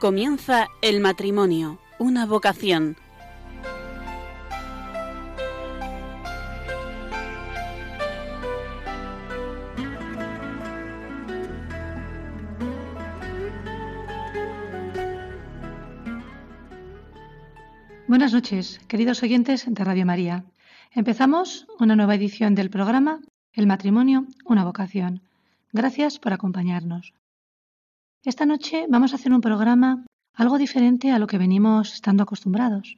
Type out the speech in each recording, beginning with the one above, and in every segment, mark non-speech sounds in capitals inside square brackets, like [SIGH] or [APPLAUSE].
Comienza el matrimonio, una vocación. Buenas noches, queridos oyentes de Radio María. Empezamos una nueva edición del programa El matrimonio, una vocación. Gracias por acompañarnos. Esta noche vamos a hacer un programa algo diferente a lo que venimos estando acostumbrados.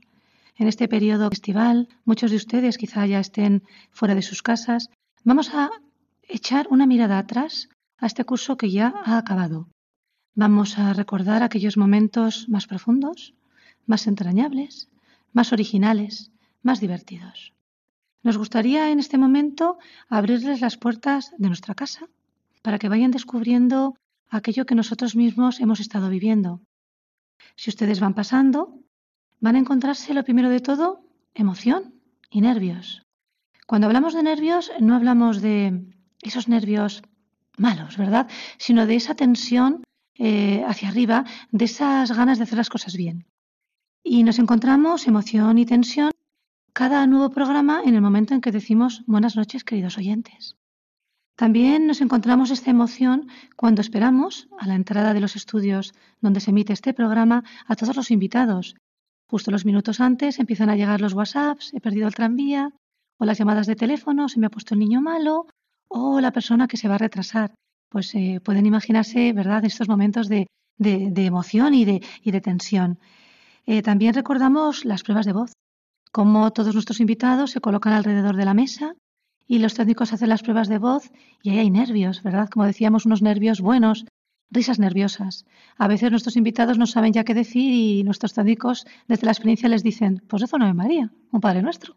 En este periodo estival, muchos de ustedes quizá ya estén fuera de sus casas. Vamos a echar una mirada atrás a este curso que ya ha acabado. Vamos a recordar aquellos momentos más profundos, más entrañables, más originales, más divertidos. Nos gustaría en este momento abrirles las puertas de nuestra casa para que vayan descubriendo aquello que nosotros mismos hemos estado viviendo. Si ustedes van pasando, van a encontrarse lo primero de todo, emoción y nervios. Cuando hablamos de nervios, no hablamos de esos nervios malos, ¿verdad? Sino de esa tensión eh, hacia arriba, de esas ganas de hacer las cosas bien. Y nos encontramos emoción y tensión cada nuevo programa en el momento en que decimos buenas noches, queridos oyentes. También nos encontramos esta emoción cuando esperamos, a la entrada de los estudios donde se emite este programa, a todos los invitados. Justo los minutos antes empiezan a llegar los WhatsApps, he perdido el tranvía, o las llamadas de teléfono, se me ha puesto el niño malo, o la persona que se va a retrasar. Pues eh, pueden imaginarse, ¿verdad?, estos momentos de, emoción y de, tensión. Eh, también recordamos las pruebas de voz, cómo todos nuestros invitados se colocan alrededor de la mesa y los técnicos hacen las pruebas de voz y ahí hay nervios, ¿verdad? Como decíamos, unos nervios buenos, risas nerviosas. A veces nuestros invitados no saben ya qué decir y nuestros técnicos desde la experiencia les dicen, pues eso no es María, un Padre Nuestro.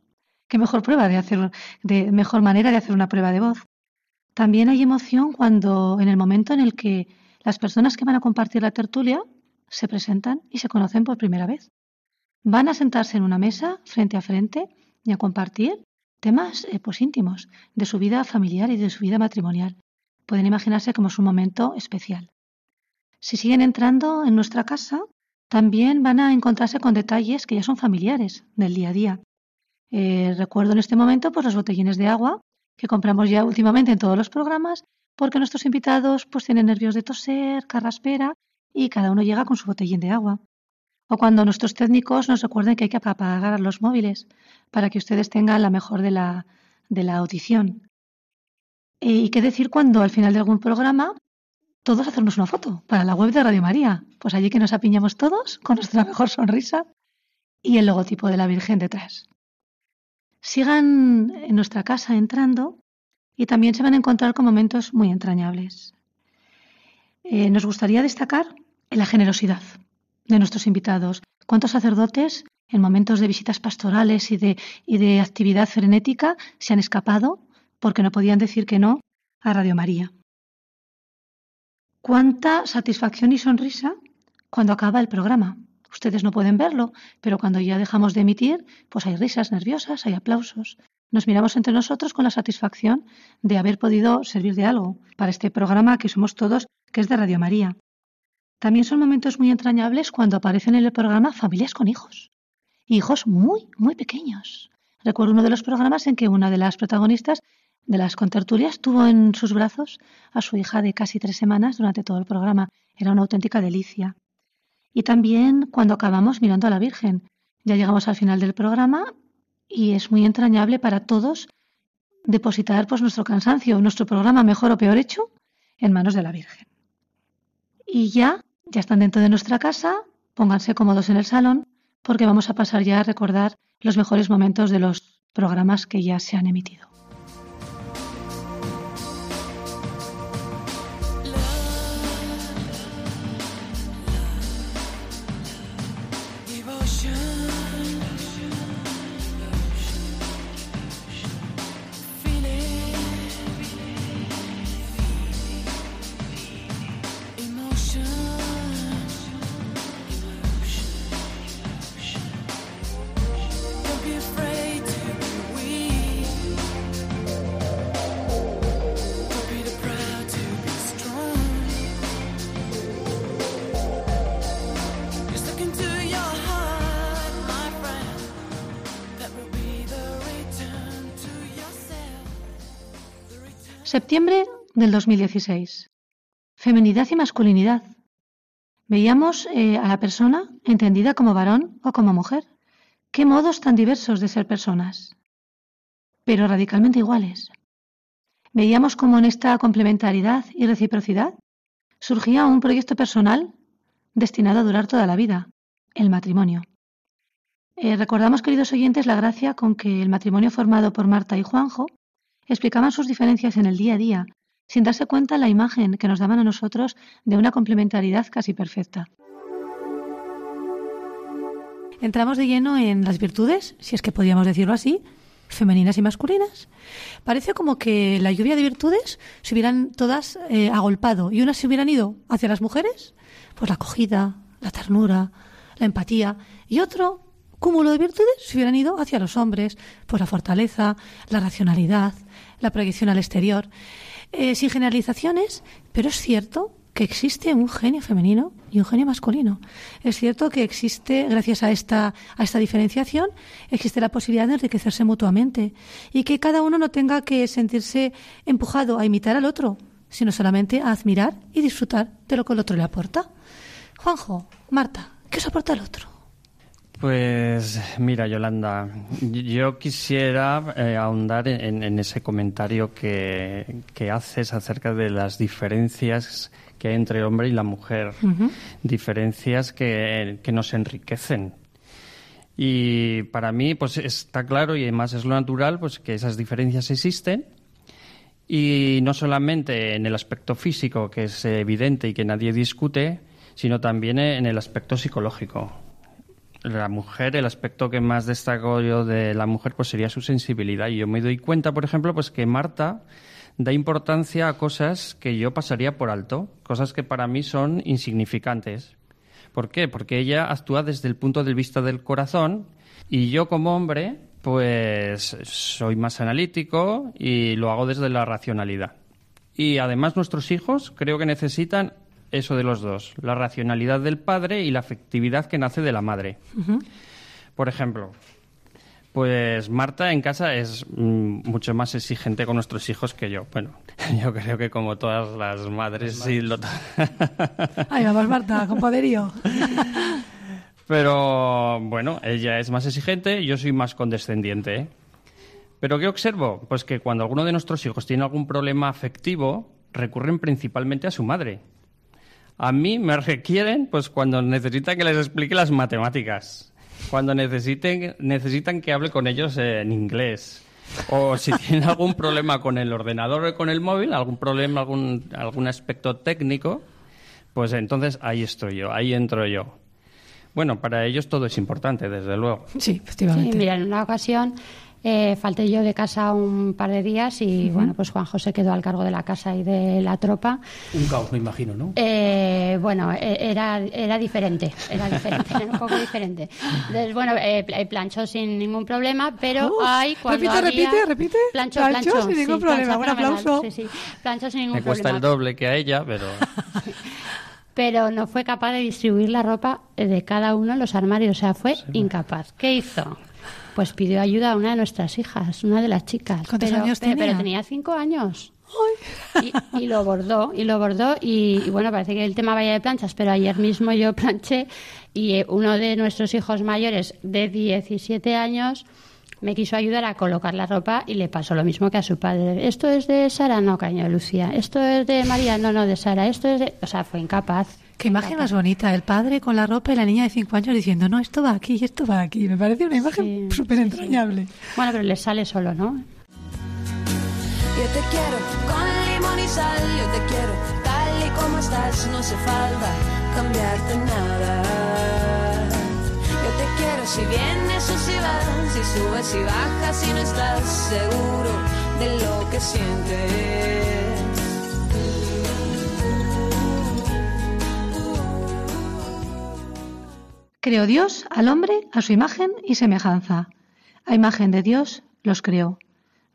Qué mejor prueba de hacer, de mejor manera de hacer una prueba de voz. También hay emoción cuando, en el momento en el que las personas que van a compartir la tertulia se presentan y se conocen por primera vez. Van a sentarse en una mesa frente a frente y a compartir temas eh, pues íntimos de su vida familiar y de su vida matrimonial. Pueden imaginarse como es un momento especial. Si siguen entrando en nuestra casa, también van a encontrarse con detalles que ya son familiares del día a día. Eh, recuerdo en este momento pues, los botellines de agua que compramos ya últimamente en todos los programas porque nuestros invitados pues tienen nervios de toser, carraspera y cada uno llega con su botellín de agua o cuando nuestros técnicos nos recuerden que hay que apagar los móviles para que ustedes tengan la mejor de la, de la audición. ¿Y qué decir cuando al final de algún programa todos hacemos una foto para la web de Radio María? Pues allí que nos apiñamos todos con nuestra [LAUGHS] mejor sonrisa y el logotipo de la Virgen detrás. Sigan en nuestra casa entrando y también se van a encontrar con momentos muy entrañables. Eh, nos gustaría destacar la generosidad de nuestros invitados. ¿Cuántos sacerdotes en momentos de visitas pastorales y de, y de actividad frenética se han escapado porque no podían decir que no a Radio María? ¿Cuánta satisfacción y sonrisa cuando acaba el programa? Ustedes no pueden verlo, pero cuando ya dejamos de emitir, pues hay risas nerviosas, hay aplausos. Nos miramos entre nosotros con la satisfacción de haber podido servir de algo para este programa que somos todos, que es de Radio María. También son momentos muy entrañables cuando aparecen en el programa familias con hijos. Hijos muy, muy pequeños. Recuerdo uno de los programas en que una de las protagonistas de las contertulias tuvo en sus brazos a su hija de casi tres semanas durante todo el programa. Era una auténtica delicia. Y también cuando acabamos mirando a la Virgen. Ya llegamos al final del programa y es muy entrañable para todos depositar pues, nuestro cansancio, nuestro programa mejor o peor hecho, en manos de la Virgen. Y ya ya están dentro de nuestra casa, pónganse cómodos en el salón porque vamos a pasar ya a recordar los mejores momentos de los programas que ya se han emitido. Septiembre del 2016. Feminidad y masculinidad. Veíamos eh, a la persona entendida como varón o como mujer. Qué modos tan diversos de ser personas, pero radicalmente iguales. Veíamos cómo en esta complementariedad y reciprocidad surgía un proyecto personal destinado a durar toda la vida, el matrimonio. Eh, recordamos, queridos oyentes, la gracia con que el matrimonio formado por Marta y Juanjo explicaban sus diferencias en el día a día, sin darse cuenta la imagen que nos daban a nosotros de una complementariedad casi perfecta. Entramos de lleno en las virtudes, si es que podríamos decirlo así, femeninas y masculinas. Parece como que la lluvia de virtudes se hubieran todas eh, agolpado y unas se hubieran ido hacia las mujeres, pues la acogida, la ternura, la empatía, y otro cúmulo de virtudes se hubieran ido hacia los hombres, pues la fortaleza, la racionalidad, la proyección al exterior. Eh, sin generalizaciones, pero es cierto que existe un genio femenino y un genio masculino. Es cierto que existe, gracias a esta, a esta diferenciación, existe la posibilidad de enriquecerse mutuamente y que cada uno no tenga que sentirse empujado a imitar al otro, sino solamente a admirar y disfrutar de lo que el otro le aporta. Juanjo, Marta, ¿qué os aporta el otro? Pues mira, Yolanda, yo quisiera eh, ahondar en, ese comentario que, haces acerca de las diferencias que hay entre el hombre y la mujer, diferencias que, nos enriquecen. Y para mí, pues está claro y además es lo natural, pues que esas diferencias existen. Y no solamente en el aspecto físico, que es evidente y que nadie discute, sino también en el aspecto psicológico la mujer, el aspecto que más destaco yo de la mujer, pues sería su sensibilidad. Y yo me doy cuenta, por ejemplo, pues que Marta da importancia a cosas que yo pasaría por alto, cosas que para mí son insignificantes. ¿Por qué? Porque ella actúa desde el punto de vista del corazón y yo como hombre, pues soy más analítico y lo hago desde la racionalidad. Y además nuestros hijos creo que necesitan eso de los dos, la racionalidad del padre y la afectividad que nace de la madre. Por ejemplo, pues Marta en casa es mm, mucho más exigente con nuestros hijos que yo. Bueno, [LAUGHS] yo creo que como todas las madres, sí lo... Ahí vamos Marta, con poderío. [LAUGHS] Pero bueno, ella es más exigente, yo soy más condescendiente. ¿eh? Pero ¿qué observo? Pues que cuando alguno de nuestros hijos tiene algún problema afectivo, recurren principalmente a su madre. A mí me requieren pues cuando necesitan que les explique las matemáticas, cuando necesiten, necesitan que hable con ellos en inglés, o si [LAUGHS] tienen algún problema con el ordenador o con el móvil, algún problema, algún, algún aspecto técnico, pues entonces ahí estoy yo, ahí entro yo. Bueno, para ellos todo es importante, desde luego. Sí, efectivamente. Sí, mira, en una ocasión eh, falté yo de casa un par de días y bueno, pues Juan José quedó al cargo de la casa y de la tropa. Un caos, me imagino, ¿no? Eh, bueno, e, era, era diferente, era diferente, [LAUGHS] era un poco diferente. Entonces, bueno, eh, planchó sin ningún problema, pero hay cuando Repite, repite, repite. Planchó, planchó, sin ningún problema. Un aplauso. Sí, sí, planchó sin ningún me cuesta el doble que a ella, pero... [LAUGHS] pero no fue capaz de distribuir la ropa de cada uno en los armarios, o sea, fue incapaz. ¿Qué hizo? Pues pidió ayuda a una de nuestras hijas, una de las chicas. ¿Cuántos años tenía? Pero tenía cinco años. Y, lo bordó, y lo bordó, y, bueno, parece que el tema vaya de planchas, pero ayer mismo yo [LAUGHS] planché y eh, uno de nuestros hijos mayores de 17 años me quiso ayudar a colocar la ropa y le pasó lo mismo que a su padre. ¿Esto es de Sara? No, caño, Lucía. ¿Esto es de María? No, no, de Sara. Esto es de... O sea, fue incapaz. Qué imagen más bonita, el padre con la ropa y la niña de cinco años diciendo, no, esto va aquí y esto va aquí. Me parece una imagen súper entrañable. Bueno, pero le sale solo, ¿no? Yo te quiero con limón y sal, yo te quiero tal y como estás, no hace falta cambiarte nada. Yo te quiero si vienes o si vas, si subes y bajas, si no estás seguro de lo que sientes. Creó Dios al hombre a su imagen y semejanza. A imagen de Dios los creó.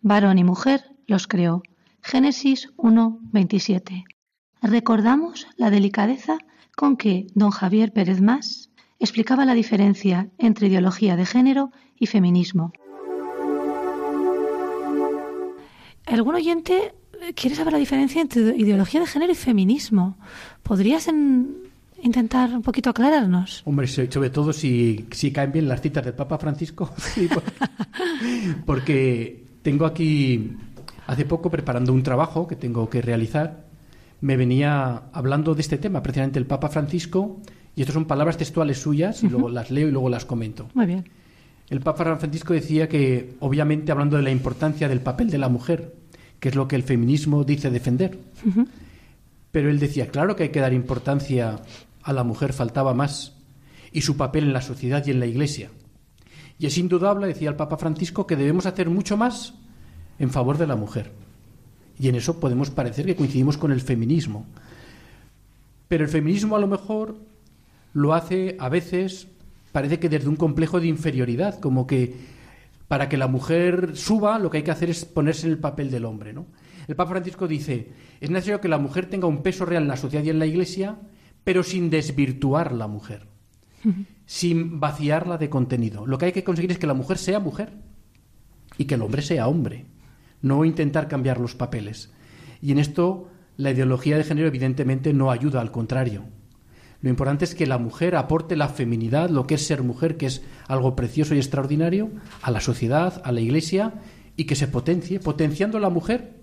Varón y mujer los creó. Génesis 1, 27. Recordamos la delicadeza con que don Javier Pérez Más explicaba la diferencia entre ideología de género y feminismo. Algún oyente quiere saber la diferencia entre ideología de género y feminismo. ¿Podrías intentar un poquito aclararnos? Hombre, sobre todo si, si caen bien las citas del Papa Francisco. [LAUGHS] porque tengo aquí, hace poco, preparando un trabajo que tengo que realizar, me venía hablando de este tema, precisamente el Papa Francisco, y estas son palabras textuales suyas, y luego las leo y luego las comento. Muy bien. El Papa Francisco decía que, obviamente, hablando de la importancia del papel de la mujer, que es lo que el feminismo dice defender, pero él decía, claro que hay que dar importancia a la mujer, faltaba más, y su papel en la sociedad y en la Iglesia. Y es indudable, decía el Papa Francisco, que debemos hacer mucho más en favor de la mujer. Y en eso podemos parecer que coincidimos con el feminismo. Pero el feminismo a lo mejor lo hace a veces, parece que desde un complejo de inferioridad, como que para que la mujer suba lo que hay que hacer es ponerse en el papel del hombre. ¿no? El Papa Francisco dice, es necesario que la mujer tenga un peso real en la sociedad y en la Iglesia, pero sin desvirtuar la mujer, sin vaciarla de contenido. Lo que hay que conseguir es que la mujer sea mujer y que el hombre sea hombre no intentar cambiar los papeles. Y en esto la ideología de género evidentemente no ayuda, al contrario. Lo importante es que la mujer aporte la feminidad, lo que es ser mujer, que es algo precioso y extraordinario, a la sociedad, a la iglesia, y que se potencie. Potenciando la mujer,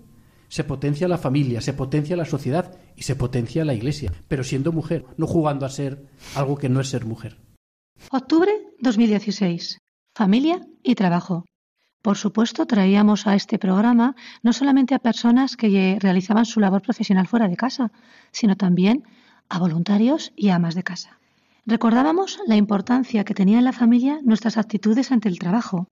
se potencia la familia, se potencia la sociedad y se potencia la iglesia, pero siendo mujer, no jugando a ser algo que no es ser mujer. Octubre 2016. Familia y trabajo. Por supuesto, traíamos a este programa no solamente a personas que realizaban su labor profesional fuera de casa, sino también a voluntarios y amas de casa. Recordábamos la importancia que tenía en la familia nuestras actitudes ante el trabajo,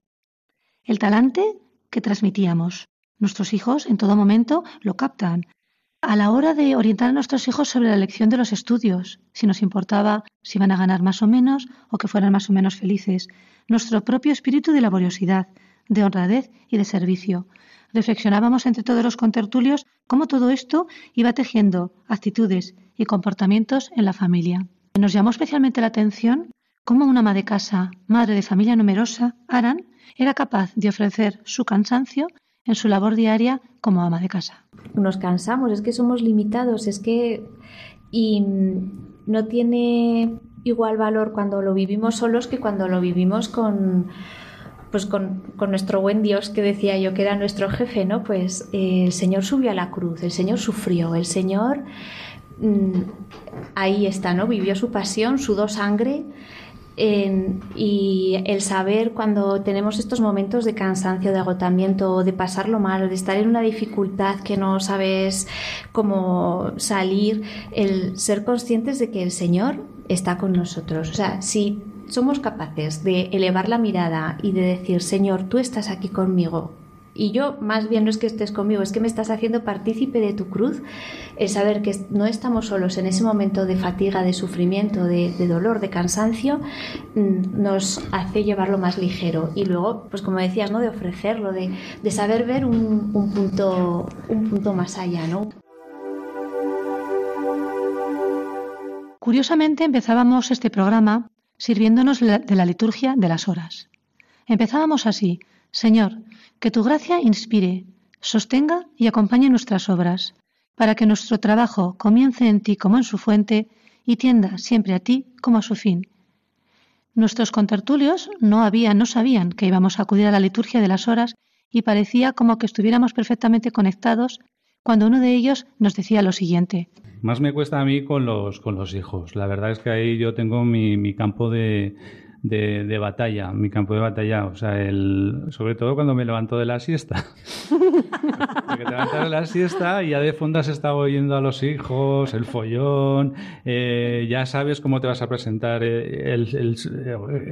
el talante que transmitíamos. Nuestros hijos en todo momento lo captan. A la hora de orientar a nuestros hijos sobre la elección de los estudios, si nos importaba si iban a ganar más o menos o que fueran más o menos felices, nuestro propio espíritu de laboriosidad, de honradez y de servicio. Reflexionábamos entre todos los contertulios cómo todo esto iba tejiendo actitudes y comportamientos en la familia. Nos llamó especialmente la atención cómo una ama de casa, madre de familia numerosa, Aran, era capaz de ofrecer su cansancio en su labor diaria como ama de casa. Nos cansamos, es que somos limitados, es que y no tiene igual valor cuando lo vivimos solos que cuando lo vivimos con pues con, nuestro buen Dios que decía yo que era nuestro jefe, ¿no? Pues eh, el Señor subió a la cruz, el Señor sufrió, el Señor mm, ahí está, ¿no? Vivió su pasión, sudó sangre. Y el saber cuando tenemos estos momentos de cansancio, de agotamiento, de pasarlo mal, de estar en una dificultad que no sabes cómo salir, el ser conscientes de que el Señor está con nosotros. O sea, si somos capaces de elevar la mirada y de decir, Señor, tú estás aquí conmigo. Y yo, más bien no es que estés conmigo, es que me estás haciendo partícipe de tu cruz, el saber que no estamos solos en ese momento de fatiga, de sufrimiento, de, dolor, de cansancio, mm, nos hace llevarlo más ligero. Y luego, pues como decías, ¿no? de ofrecerlo, de, saber ver un, punto, un punto más allá. ¿no? Curiosamente empezábamos este programa sirviéndonos de la liturgia de las horas. Empezábamos así, Señor, que tu gracia inspire, sostenga y acompañe nuestras obras, para que nuestro trabajo comience en ti como en su fuente y tienda siempre a ti como a su fin. Nuestros contertulios no habían, no sabían que íbamos a acudir a la liturgia de las horas y parecía como que estuviéramos perfectamente conectados cuando uno de ellos nos decía lo siguiente. Más me cuesta a mí con los, con los hijos. La verdad es que ahí yo tengo mi, mi campo de, de, de, batalla, mi campo de batalla. O sea, el, sobre todo cuando me levanto de la siesta. [LAUGHS] Porque te levantas de la siesta y ya de fondo has estado oyendo a los hijos, el follón, eh, ya sabes cómo te vas a presentar eh, el, el,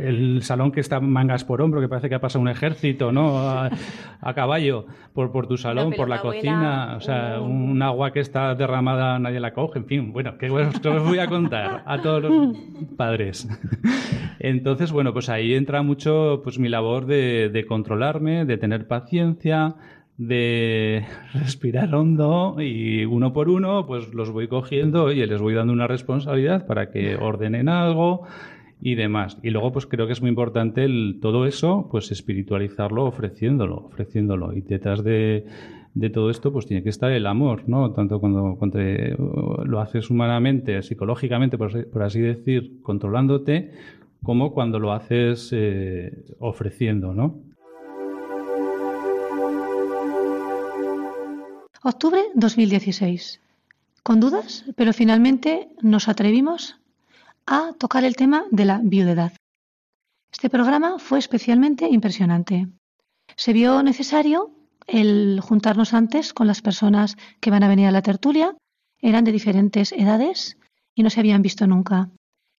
el, salón que está mangas por hombro, que parece que ha pasado un ejército, ¿no? A, a caballo, por, por tu salón, por la cocina, o sea, un agua que está derramada, nadie la coge, en fin, bueno, que os voy a contar a todos los padres. Entonces, [LAUGHS] entonces, bueno, pues ahí entra mucho pues mi labor de, controlarme, de tener paciencia, de [LAUGHS] respirar hondo y uno por uno pues los voy cogiendo y les voy dando una responsabilidad para que ordenen algo y demás. Y luego pues creo que es muy importante el, todo eso pues espiritualizarlo ofreciéndolo, ofreciéndolo y detrás de de todo esto, pues tiene que estar el amor, ¿no? Tanto cuando, cuando lo haces humanamente, psicológicamente, por, así decir, controlándote, como cuando lo haces eh, ofreciendo, ¿no? Octubre 2016. Con dudas, pero finalmente nos atrevimos a tocar el tema de la viudedad. Este programa fue especialmente impresionante. Se vio necesario el juntarnos antes con las personas que van a venir a la tertulia. Eran de diferentes edades y no se habían visto nunca.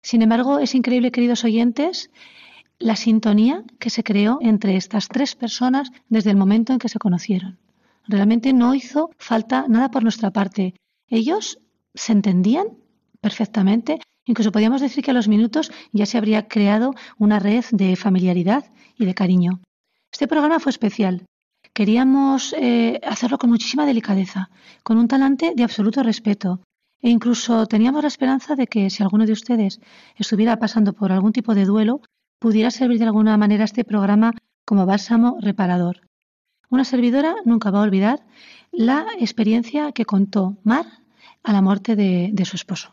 Sin embargo, es increíble, queridos oyentes, la sintonía que se creó entre estas tres personas desde el momento en que se conocieron. Realmente no hizo falta nada por nuestra parte. Ellos se entendían perfectamente, incluso podíamos decir que a los minutos ya se habría creado una red de familiaridad y de cariño. Este programa fue especial. Queríamos eh, hacerlo con muchísima delicadeza, con un talante de absoluto respeto, e incluso teníamos la esperanza de que si alguno de ustedes estuviera pasando por algún tipo de duelo, pudiera servir de alguna manera este programa como bálsamo reparador. Una servidora nunca va a olvidar la experiencia que contó Mar a la muerte de, de su esposo.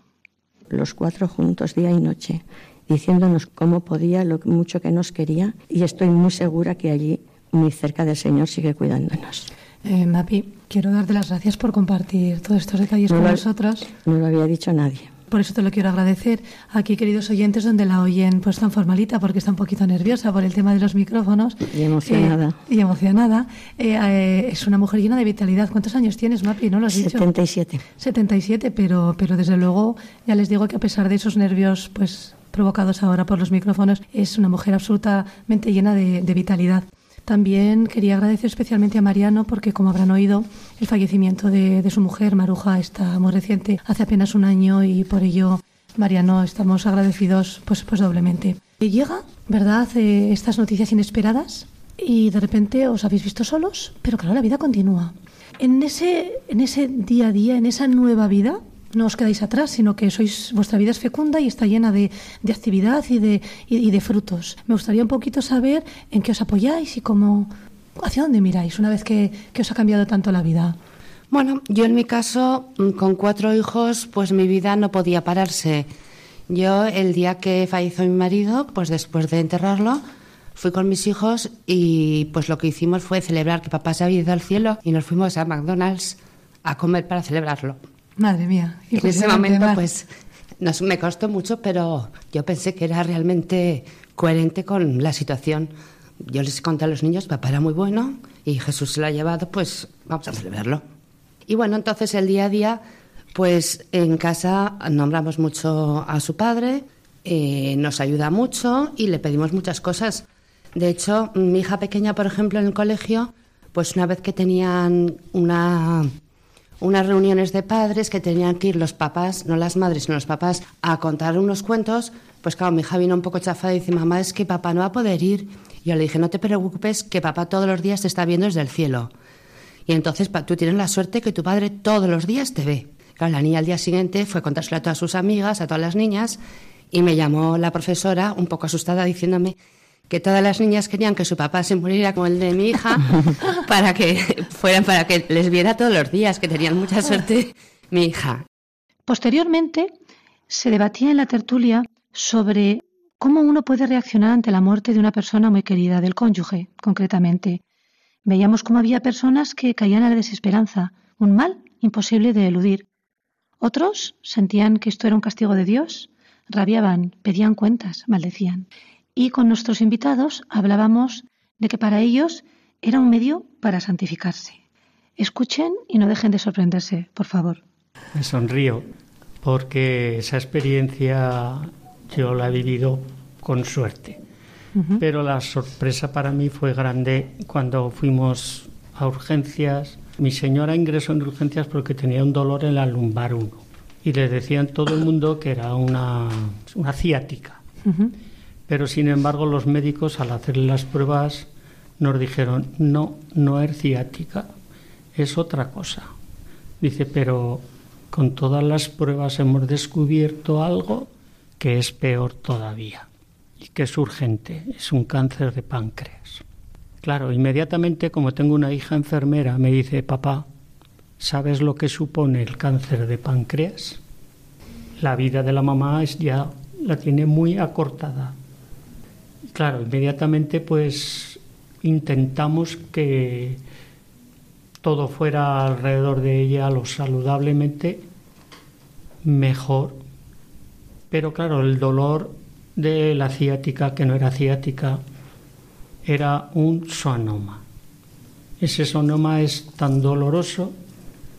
Los cuatro juntos día y noche, diciéndonos cómo podía, lo mucho que nos quería, y estoy muy segura que allí muy cerca del Señor sigue cuidándonos. Eh, Mapi, quiero darte las gracias por compartir todos estos detalles con nosotros. No lo había dicho nadie. Por eso te lo quiero agradecer. Aquí, queridos oyentes, donde la oyen pues tan formalita, porque está un poquito nerviosa por el tema de los micrófonos. Y emocionada. Eh, y emocionada. Eh, es una mujer llena de vitalidad. ¿Cuántos años tienes, Mapi? ¿No lo has dicho? 77. 77, pero, pero desde luego, ya les digo que a pesar de esos nervios, pues provocados ahora por los micrófonos, es una mujer absolutamente llena de vitalidad. También quería agradecer especialmente a Mariano porque, como habrán oído, el fallecimiento de, su mujer, Maruja, está muy reciente, hace apenas un año y por ello, Mariano, estamos agradecidos pues, pues doblemente. Y llega, ¿verdad?, eh, estas noticias inesperadas y de repente os habéis visto solos, pero claro, la vida continúa. En ese, en ese día a día, en esa nueva vida, no os quedáis atrás, sino que sois vuestra vida es fecunda y está llena de, de actividad y de, y, de frutos. Me gustaría un poquito saber en qué os apoyáis y cómo, hacia dónde miráis una vez que, que os ha cambiado tanto la vida. Bueno, yo en mi caso, mm, con cuatro hijos, pues mi vida no podía pararse. Yo el día que falleció mi marido, pues después de enterrarlo, fui con mis hijos y pues lo que hicimos fue celebrar que papá se había ido al cielo y nos fuimos a McDonald's a comer para celebrarlo. Madre mía. en ese momento, pues, nos, me costó mucho, pero yo pensé que era realmente coherente con la situación. Yo les conté a los niños, papá era muy bueno y Jesús se lo ha llevado, pues vamos a celebrarlo. Y bueno, entonces el día a día, pues en casa nombramos mucho a su padre, eh, nos ayuda mucho y le pedimos muchas cosas. De hecho, mi hija pequeña, por ejemplo, en el colegio, pues una vez que tenían una unas reuniones de padres que tenían que ir los papás, no las madres, sino los papás, a contar unos cuentos. Pues claro, mi hija vino un poco chafada y dice, mamá, es que papá no va a poder ir. Y yo le dije, no te preocupes, que papá todos los días te está viendo desde el cielo. Y entonces tú tienes la suerte que tu padre todos los días te ve. Claro, la niña al día siguiente fue a contárselo a todas sus amigas, a todas las niñas, y me llamó la profesora un poco asustada diciéndome que todas las niñas querían que su papá se muriera como el de mi hija [LAUGHS] para que fueran para que les viera todos los días, que tenían mucha suerte [LAUGHS] mi hija. Posteriormente se debatía en la tertulia sobre cómo uno puede reaccionar ante la muerte de una persona muy querida, del cónyuge, concretamente. Veíamos cómo había personas que caían a la desesperanza, un mal imposible de eludir. Otros sentían que esto era un castigo de Dios, rabiaban, pedían cuentas, maldecían y con nuestros invitados hablábamos de que para ellos era un medio para santificarse. Escuchen y no dejen de sorprenderse, por favor. Me sonrío porque esa experiencia yo la he vivido con suerte. Pero la sorpresa para mí fue grande cuando fuimos a urgencias. Mi señora ingresó en urgencias porque tenía un dolor en la lumbar 1 y le decían todo el mundo que era una, una ciática pero sin embargo los médicos al hacerle las pruebas nos dijeron, no, no es ciática, es otra cosa. Dice, pero con todas las pruebas hemos descubierto algo que es peor todavía y que es urgente, es un cáncer de páncreas. Claro, inmediatamente como tengo una hija enfermera, me dice, papá, ¿sabes lo que supone el cáncer de páncreas? La vida de la mamá es ya la tiene muy acortada. Claro, inmediatamente pues intentamos que todo fuera alrededor de ella lo saludablemente mejor. Pero claro, el dolor de la ciática, que no era ciática, era un sonoma. Ese sonoma es tan doloroso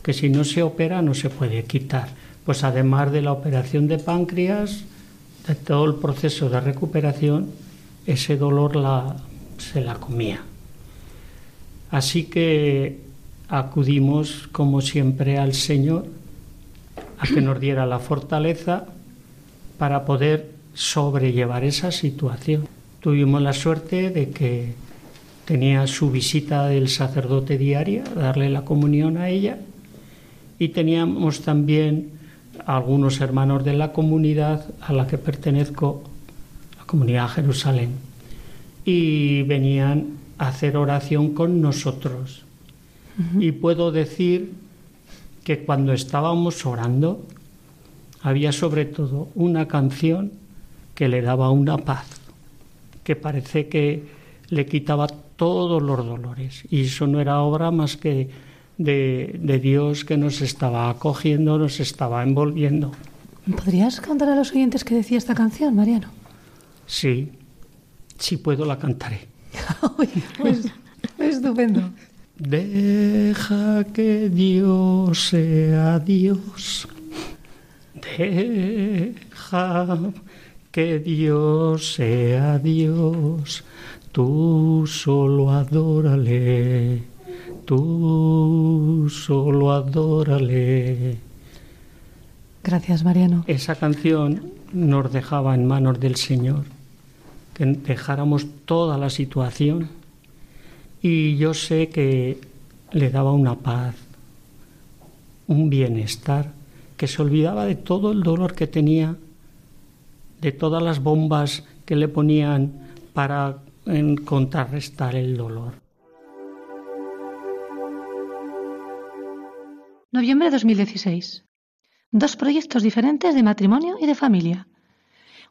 que si no se opera no se puede quitar. Pues además de la operación de páncreas, de todo el proceso de recuperación, ese dolor la, se la comía. Así que acudimos, como siempre, al Señor a que nos diera la fortaleza para poder sobrellevar esa situación. Tuvimos la suerte de que tenía su visita del sacerdote diaria, darle la comunión a ella, y teníamos también algunos hermanos de la comunidad a la que pertenezco, comunidad Jerusalén, y venían a hacer oración con nosotros. Y puedo decir que cuando estábamos orando, había sobre todo una canción que le daba una paz, que parece que le quitaba todos los dolores. Y eso no era obra más que de, de Dios que nos estaba acogiendo, nos estaba envolviendo. ¿Podrías contar a los oyentes qué decía esta canción, Mariano? Sí, si puedo la cantaré. [LAUGHS] pues, estupendo. Deja que Dios sea Dios. Deja que Dios sea Dios. Tú solo adórale. Tú solo adórale. Gracias, Mariano. Esa canción nos dejaba en manos del Señor, dejáramos toda la situación y yo sé que le daba una paz, un bienestar, que se olvidaba de todo el dolor que tenía, de todas las bombas que le ponían para contrarrestar el dolor. Noviembre de 2016. Dos proyectos diferentes de matrimonio y de familia.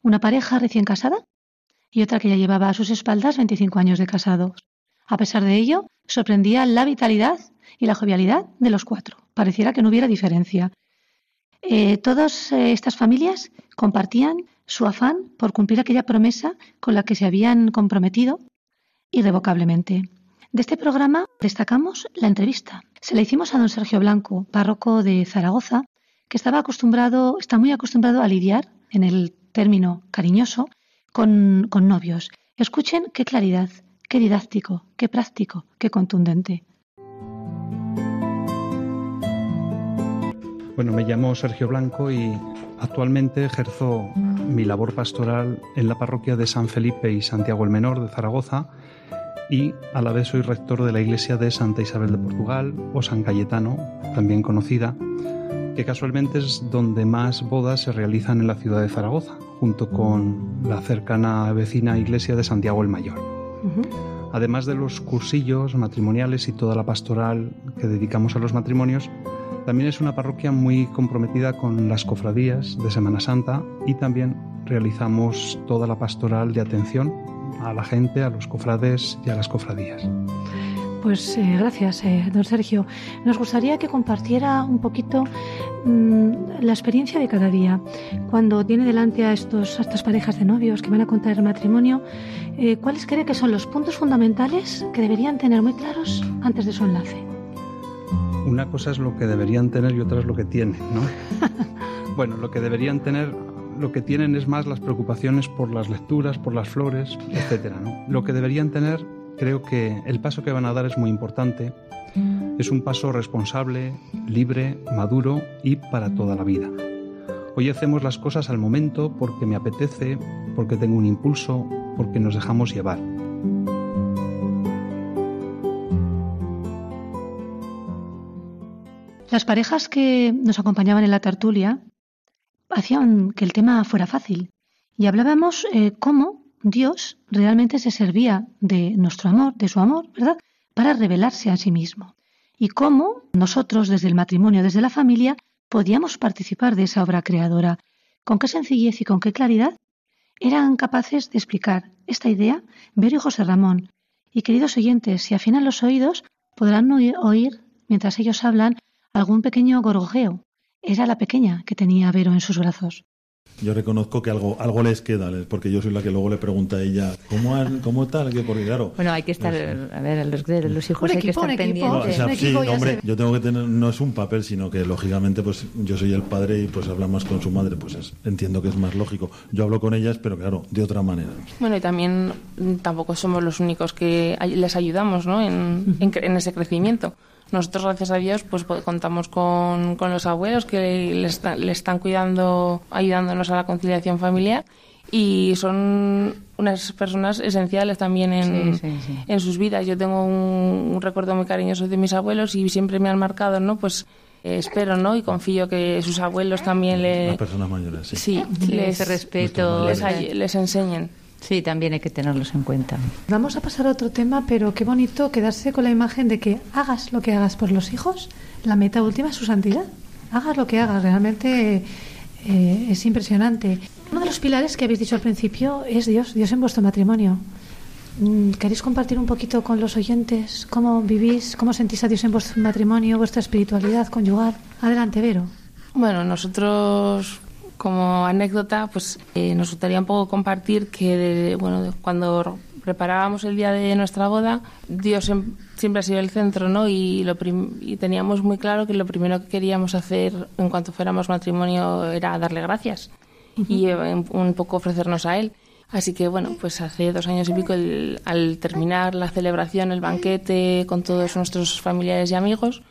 Una pareja recién casada y otra que ya llevaba a sus espaldas 25 años de casados. A pesar de ello, sorprendía la vitalidad y la jovialidad de los cuatro. Pareciera que no hubiera diferencia. Eh, todas eh, estas familias compartían su afán por cumplir aquella promesa con la que se habían comprometido irrevocablemente. De este programa destacamos la entrevista. Se la hicimos a don Sergio Blanco, párroco de Zaragoza, que estaba acostumbrado, está muy acostumbrado a lidiar, en el término cariñoso, con novios. Escuchen qué claridad, Qué didáctico, qué práctico, qué contundente. Bueno, me llamo Sergio Blanco y actualmente ejerzo mi labor pastoral en la parroquia de San Felipe y Santiago el Menor de Zaragoza y a la vez soy rector de la iglesia de Santa Isabel de Portugal o San Cayetano, también conocida, que casualmente es donde más bodas se realizan en la ciudad de Zaragoza, junto con la cercana vecina iglesia de Santiago el Mayor. Además de los cursillos matrimoniales y toda la pastoral que dedicamos a los matrimonios, también es una parroquia muy comprometida con las cofradías de Semana Santa y también realizamos toda la pastoral de atención a la gente, a los cofrades y a las cofradías. Pues eh, gracias, eh, don Sergio. Nos gustaría que compartiera un poquito mm, la experiencia de cada día. Cuando tiene delante a, estos, estas parejas de novios que van a contar el matrimonio, eh, ¿cuáles cree que son los puntos fundamentales que deberían tener muy claros antes de su enlace? Una cosa es lo que deberían tener y otra es lo que tienen, ¿no? [LAUGHS] bueno, lo que deberían tener lo que tienen es más las preocupaciones por las lecturas, por las flores, etcétera, ¿no? Lo que deberían tener creo que el paso que van a dar es muy importante. Es un paso responsable, libre, maduro y para toda la vida. Hoy hacemos las cosas al momento porque me apetece, porque tengo un impulso, porque nos dejamos llevar. Las parejas que nos acompañaban en la tertulia hacían que el tema fuera fácil y hablábamos eh, cómo Dios realmente se servía de nuestro amor, de su amor, ¿verdad? Para revelarse a sí mismo. Y cómo nosotros, desde el matrimonio, desde la familia, podíamos participar de esa obra creadora. Con qué sencillez y con qué claridad eran capaces de explicar esta idea Vero y José Ramón. Y queridos oyentes, si afinan los oídos, podrán oír, mientras ellos hablan, algún pequeño gorgojeo. Era la pequeña que tenía Vero en sus brazos. Yo reconozco que algo algo les queda, porque yo soy la que luego le pregunta a ella, ¿cómo, cómo tal? Porque claro... Bueno, hay que estar, a ver, los, los hijos hay que estar pendientes. sí, hombre, yo tengo que tener, no es un papel, sino que lógicamente pues yo soy el padre y pues habla más con su madre, pues entiendo que es más lógico. Yo hablo con ellas, pero claro, de otra manera. Bueno, y también tampoco somos los únicos que les ayudamos ¿no? en, en ese crecimiento. Nosotros, gracias a Dios, pues contamos con, con los abuelos que le, están cuidando, ayudándonos a la conciliación familiar y son unas personas esenciales también en, en sus vidas. Yo tengo un, recuerdo muy cariñoso de mis abuelos y siempre me han marcado, ¿no? Pues eh, espero, ¿no? Y confío que sus abuelos también le... Las personas mayores, sí. Sí, les, respeto, les, les enseñen. Sí, también hay que tenerlos en cuenta. Vamos a pasar a otro tema, pero qué bonito quedarse con la imagen de que hagas lo que hagas por los hijos, la meta última es su santidad. Hagas lo que hagas, realmente eh, es impresionante. Uno de los pilares que habéis dicho al principio es Dios, Dios en vuestro matrimonio. Mm, ¿Queréis compartir un poquito con los oyentes cómo vivís, cómo sentís a Dios en vuestro matrimonio, vuestra espiritualidad conyugal? Adelante, Vero. Bueno, nosotros como anécdota, pues eh, nos gustaría un poco compartir que bueno, cuando preparábamos el día de nuestra boda, Dios siempre ha sido el centro, ¿no? Y, lo y teníamos muy claro que lo primero que queríamos hacer en cuanto fuéramos matrimonio era darle gracias y eh, un poco ofrecernos a Él. Así que bueno, pues hace dos años y pico, al terminar la celebración, el banquete con todos nuestros familiares y amigos,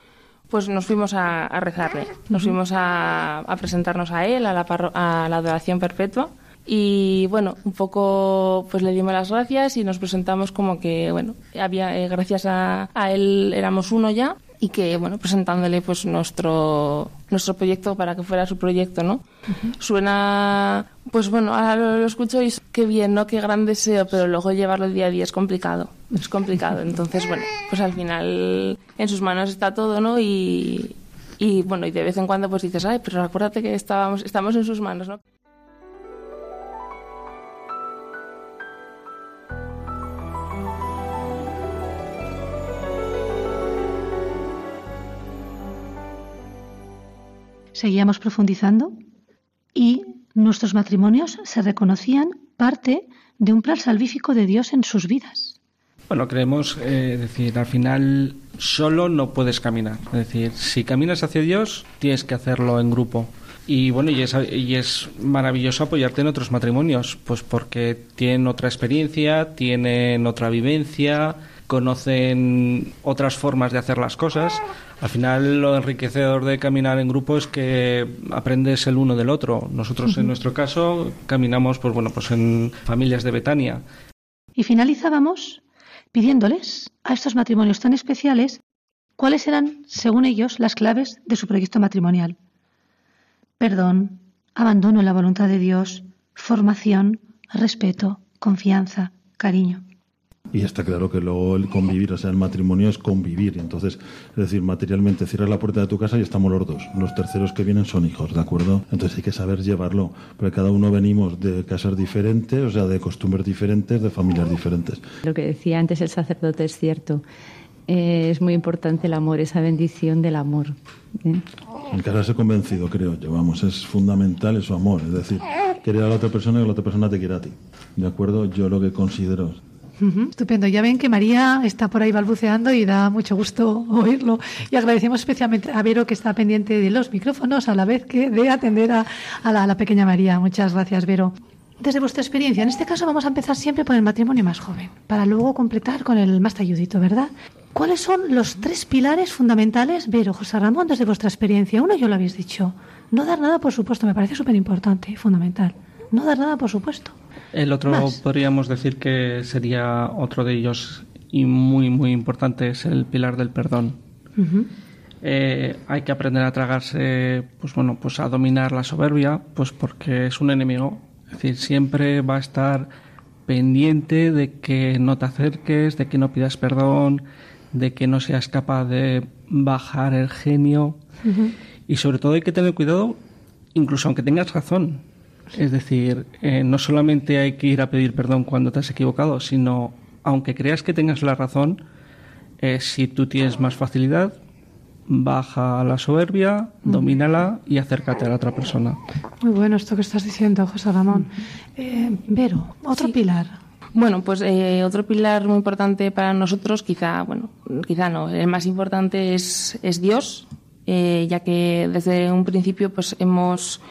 pues nos fuimos a, rezarle, nos fuimos a, presentarnos a él, a la, a la adoración perpetua. Y bueno, un poco pues le dimos las gracias y nos presentamos como que, bueno, había, eh, gracias a, a, él éramos uno ya y que, bueno, presentándole pues nuestro, nuestro proyecto para que fuera su proyecto, ¿no? Suena, pues bueno, ahora lo, escucho y qué bien, ¿no? Qué gran deseo, pero luego llevarlo día a día es complicado, es complicado. Entonces, bueno, pues al final en sus manos está todo, ¿no? Y, y bueno, y de vez en cuando pues dices, ay, pero acuérdate que estábamos, estamos en sus manos, ¿no? Seguíamos profundizando y nuestros matrimonios se reconocían parte de un plan salvífico de Dios en sus vidas. Bueno, creemos, eh, decir, al final solo no puedes caminar. Es decir, si caminas hacia Dios, tienes que hacerlo en grupo. Y bueno, y es, y es maravilloso apoyarte en otros matrimonios, pues porque tienen otra experiencia, tienen otra vivencia, conocen otras formas de hacer las cosas. Al final lo enriquecedor de caminar en grupo es que aprendes el uno del otro. Nosotros en nuestro caso caminamos pues bueno, pues en familias de Betania. Y finalizábamos pidiéndoles a estos matrimonios tan especiales cuáles eran, según ellos, las claves de su proyecto matrimonial. Perdón, abandono en la voluntad de Dios, formación, respeto, confianza, cariño. Y está claro que luego el convivir, o sea, el matrimonio es convivir. Entonces, es decir, materialmente cierras la puerta de tu casa y estamos los dos. Los terceros que vienen son hijos, ¿de acuerdo? Entonces hay que saber llevarlo. Porque cada uno venimos de casas diferentes, o sea, de costumbres diferentes, de familias diferentes. Lo que decía antes el sacerdote es cierto. Eh, es muy importante el amor, esa bendición del amor. ¿eh? En casarse convencido, creo yo, vamos, es fundamental eso, amor. Es decir, querer a la otra persona y que la otra persona te quiera a ti. ¿De acuerdo? Yo lo que considero Estupendo. Ya ven que María está por ahí balbuceando y da mucho gusto oírlo. Y agradecemos especialmente a Vero que está pendiente de los micrófonos a la vez que de atender a, la, pequeña María. Muchas gracias, Vero. Desde vuestra experiencia, en este caso vamos a empezar siempre por el matrimonio más joven, para luego completar con el más talludito, ¿verdad? ¿Cuáles son los tres pilares fundamentales, Vero, José Ramón, desde vuestra experiencia? Uno, yo lo habéis dicho. No dar nada, por supuesto, me parece súper importante, fundamental. No dar nada, por supuesto. El otro podríamos decir que sería otro de ellos y muy, muy importante, es el pilar del perdón. Eh, hay que aprender a tragarse, pues bueno, pues a dominar la soberbia, pues porque es un enemigo. Es decir, siempre va a estar pendiente de que no te acerques, de que no pidas perdón, de que no seas capaz de bajar el genio. Y sobre todo hay que tener cuidado, incluso aunque tengas razón. Es decir, eh, no solamente hay que ir a pedir perdón cuando te has equivocado, sino aunque creas que tengas la razón, eh, si tú tienes más facilidad, baja la soberbia, domínala y acércate a la otra persona. Muy bueno esto que estás diciendo, José Ramón. Eh, Vero, otro pilar. Bueno, pues eh, otro pilar muy importante para nosotros, quizá, bueno, quizá no, el más importante es, es Dios, eh, ya que desde un principio pues hemos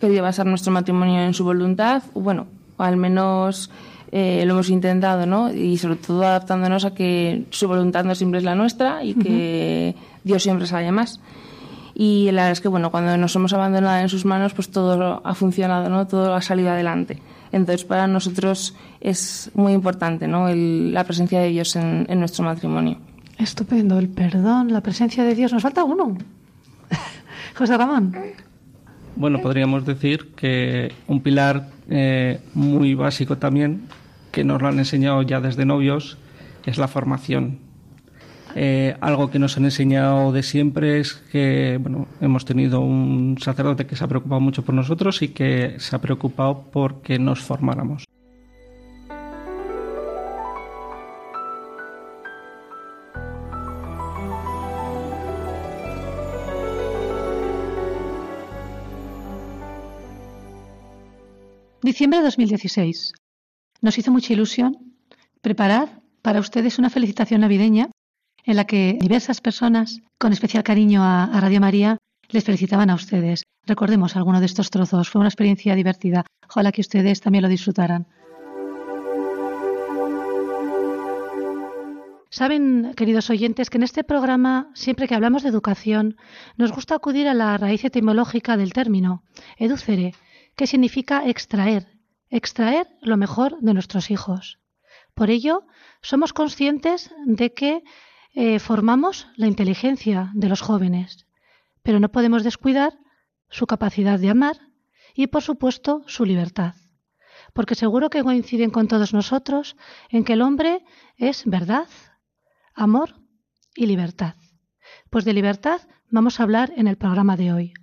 querido basar nuestro matrimonio en su voluntad, bueno, al menos eh, lo hemos intentado, ¿no? Y sobre todo adaptándonos a que su voluntad no siempre es la nuestra y que Dios siempre sabe más. Y la verdad es que, bueno, cuando nos hemos abandonado en sus manos, pues todo ha funcionado, ¿no? Todo ha salido adelante. Entonces, para nosotros es muy importante, ¿no? El- la presencia de Dios en, en nuestro matrimonio. Estupendo, el perdón, la presencia de Dios. Nos falta uno. [LAUGHS] José Ramón. Bueno, podríamos decir que un pilar eh, muy básico también, que nos lo han enseñado ya desde novios, es la formación. Eh, algo que nos han enseñado de siempre es que bueno, hemos tenido un sacerdote que se ha preocupado mucho por nosotros y que se ha preocupado por que nos formáramos. Diciembre de 2016. Nos hizo mucha ilusión preparar para ustedes una felicitación navideña en la que diversas personas, con especial cariño a, a Radio María, les felicitaban a ustedes. Recordemos alguno de estos trozos. Fue una experiencia divertida. Ojalá que ustedes también lo disfrutaran. Saben, queridos oyentes, que en este programa, siempre que hablamos de educación, nos gusta acudir a la raíz etimológica del término, educere, que significa extraer, extraer lo mejor de nuestros hijos. Por ello, somos conscientes de que eh, formamos la inteligencia de los jóvenes, pero no podemos descuidar su capacidad de amar y, por supuesto, su libertad. Porque seguro que coinciden con todos nosotros en que el hombre es verdad, amor y libertad. Pues de libertad vamos a hablar en el programa de hoy.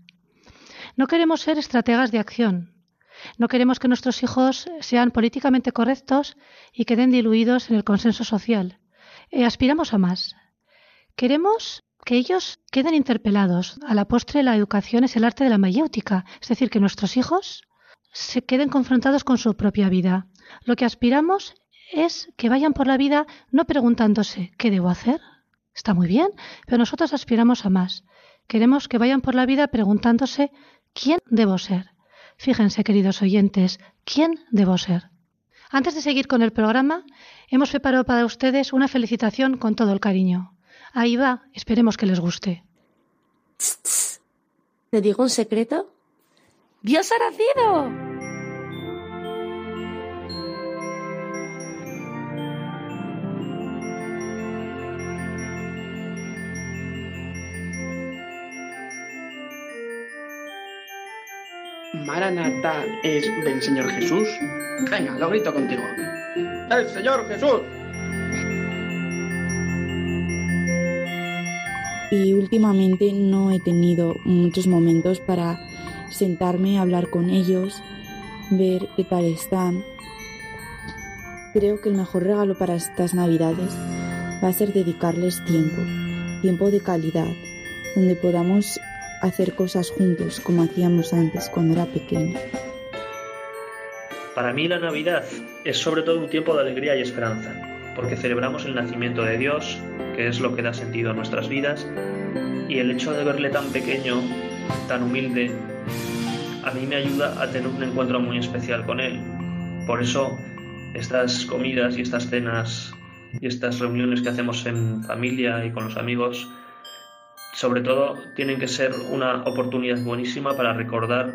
No queremos ser estrategas de acción. No queremos que nuestros hijos sean políticamente correctos y queden diluidos en el consenso social. Eh, aspiramos a más. Queremos que ellos queden interpelados. A la postre, la educación es el arte de la mayéutica, es decir, que nuestros hijos se queden confrontados con su propia vida. Lo que aspiramos es que vayan por la vida no preguntándose ¿qué debo hacer? Está muy bien, pero nosotros aspiramos a más. Queremos que vayan por la vida preguntándose ¿quién debo ser? Fíjense, queridos oyentes, ¿quién debo ser? Antes de seguir con el programa, hemos preparado para ustedes una felicitación con todo el cariño. Ahí va, esperemos que les guste. ¿Te digo un secreto? ¡Dios ha Maranatha es ven Señor Jesús. Venga, lo grito contigo. ¡El Señor Jesús! y últimamente no he tenido muchos momentos para sentarme, hablar con ellos, ver qué tal están. Creo que el mejor regalo para estas navidades va a ser dedicarles tiempo, tiempo de calidad, donde podamos hacer cosas juntos como hacíamos antes cuando era pequeño. Para mí la Navidad es sobre todo un tiempo de alegría y esperanza, porque celebramos el nacimiento de Dios, que es lo que da sentido a nuestras vidas, y el hecho de verle tan pequeño, tan humilde, a mí me ayuda a tener un encuentro muy especial con Él. Por eso estas comidas y estas cenas y estas reuniones que hacemos en familia y con los amigos, sobre todo tienen que ser una oportunidad buenísima para recordar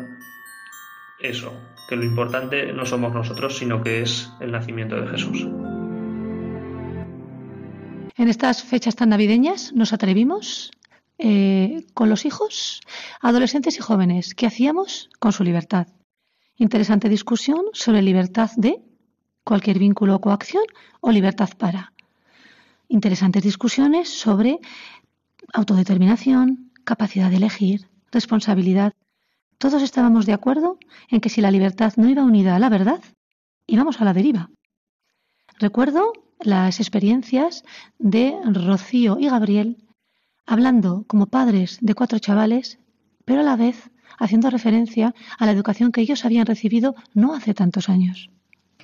eso, que lo importante no somos nosotros, sino que es el nacimiento de Jesús. En estas fechas tan navideñas nos atrevimos eh, con los hijos, adolescentes y jóvenes. ¿Qué hacíamos con su libertad? Interesante discusión sobre libertad de cualquier vínculo o coacción o libertad para. Interesantes discusiones sobre autodeterminación, capacidad de elegir, responsabilidad. Todos estábamos de acuerdo en que si la libertad no iba unida a la verdad, íbamos a la deriva. Recuerdo las experiencias de Rocío y Gabriel hablando como padres de cuatro chavales, pero a la vez haciendo referencia a la educación que ellos habían recibido no hace tantos años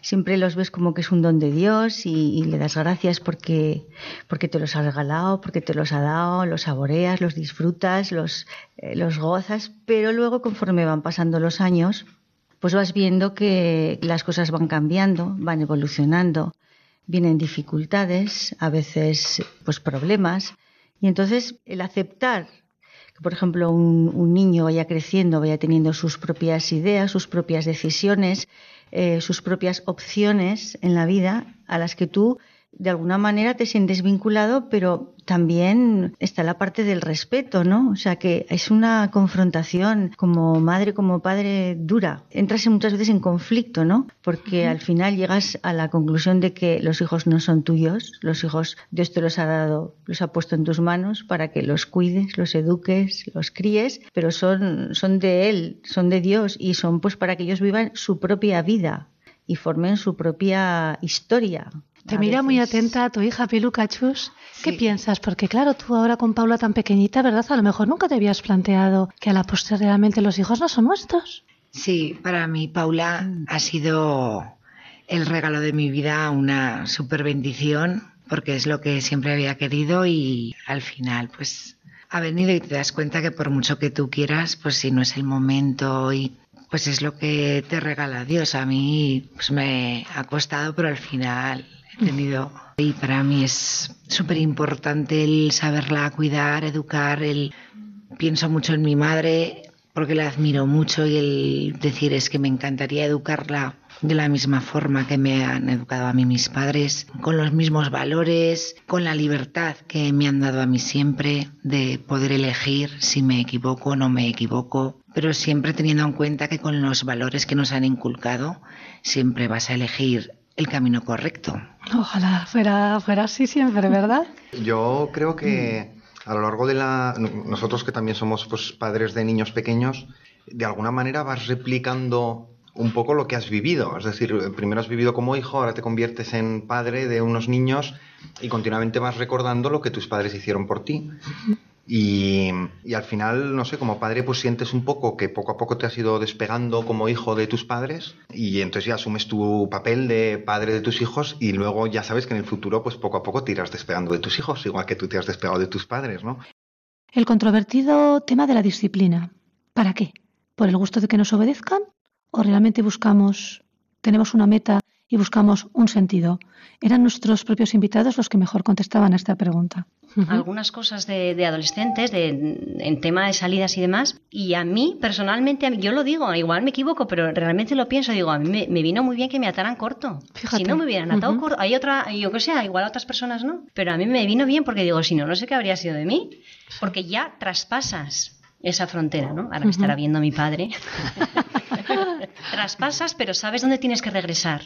siempre los ves como que es un don de Dios y, le das gracias porque, porque te los ha regalado, porque te los ha dado, los saboreas, los disfrutas, los, eh, los gozas, pero luego conforme van pasando los años, pues vas viendo que las cosas van cambiando, van evolucionando, vienen dificultades, a veces pues problemas, y entonces el aceptar que, por ejemplo, un, un niño vaya creciendo, vaya teniendo sus propias ideas, sus propias decisiones, eh, sus propias opciones en la vida a las que tú de alguna manera te sientes vinculado, pero también está la parte del respeto, ¿no? O sea que es una confrontación como madre, como padre dura. Entras muchas veces en conflicto, ¿no? Porque al final llegas a la conclusión de que los hijos no son tuyos, los hijos Dios te los ha dado, los ha puesto en tus manos para que los cuides, los eduques, los críes, pero son, son de Él, son de Dios y son pues para que ellos vivan su propia vida y formen su propia historia. Te mira muy atenta a tu hija Piluca Chus. ¿Qué piensas? Porque claro, tú ahora con Paula tan pequeñita, ¿verdad? A lo mejor nunca te habías planteado que a la postre realmente los hijos no son nuestros. Sí, para mí Paula ha sido el regalo de mi vida, una super bendición, porque es lo que siempre había querido y al final pues ha venido y te das cuenta que por mucho que tú quieras, pues si no es el momento y pues es lo que te regala Dios. A mí pues me ha costado, pero al final tenido. Y para mí es súper importante el saberla cuidar, educar, el pienso mucho en mi madre porque la admiro mucho y el decir es que me encantaría educarla de la misma forma que me han educado a mí mis padres, con los mismos valores, con la libertad que me han dado a mí siempre de poder elegir si me equivoco o no me equivoco, pero siempre teniendo en cuenta que con los valores que nos han inculcado siempre vas a elegir el camino correcto. Ojalá fuera, fuera así siempre, ¿verdad? Yo creo que a lo largo de la... Nosotros que también somos pues, padres de niños pequeños, de alguna manera vas replicando un poco lo que has vivido. Es decir, primero has vivido como hijo, ahora te conviertes en padre de unos niños y continuamente vas recordando lo que tus padres hicieron por ti. Y, al final, no sé, como padre, pues sientes un poco que poco a poco te has ido despegando como hijo de tus padres y entonces ya asumes tu papel de padre de tus hijos y luego ya sabes que en el futuro, pues poco a poco te irás despegando de tus hijos, igual que tú te has despegado de tus padres, ¿no? El controvertido tema de la disciplina. ¿Para qué? ¿Por el gusto de que nos obedezcan? ¿O realmente buscamos, tenemos una meta y buscamos un sentido? Eran nuestros propios invitados los que mejor contestaban a esta pregunta algunas cosas de, adolescentes, de, en tema de salidas y demás. Y a mí, personalmente, yo lo digo, igual me equivoco, pero realmente lo pienso. Digo, a mí me, vino muy bien que me ataran corto. Si no me hubieran atado corto, hay otra, yo que sé, igual a otras personas no. Pero a mí me vino bien porque digo, si no, no sé qué habría sido de mí. Porque ya traspasas esa frontera, ¿no? Ahora me estará viendo mi padre. [LAUGHS] traspasas, pero sabes dónde tienes que regresar.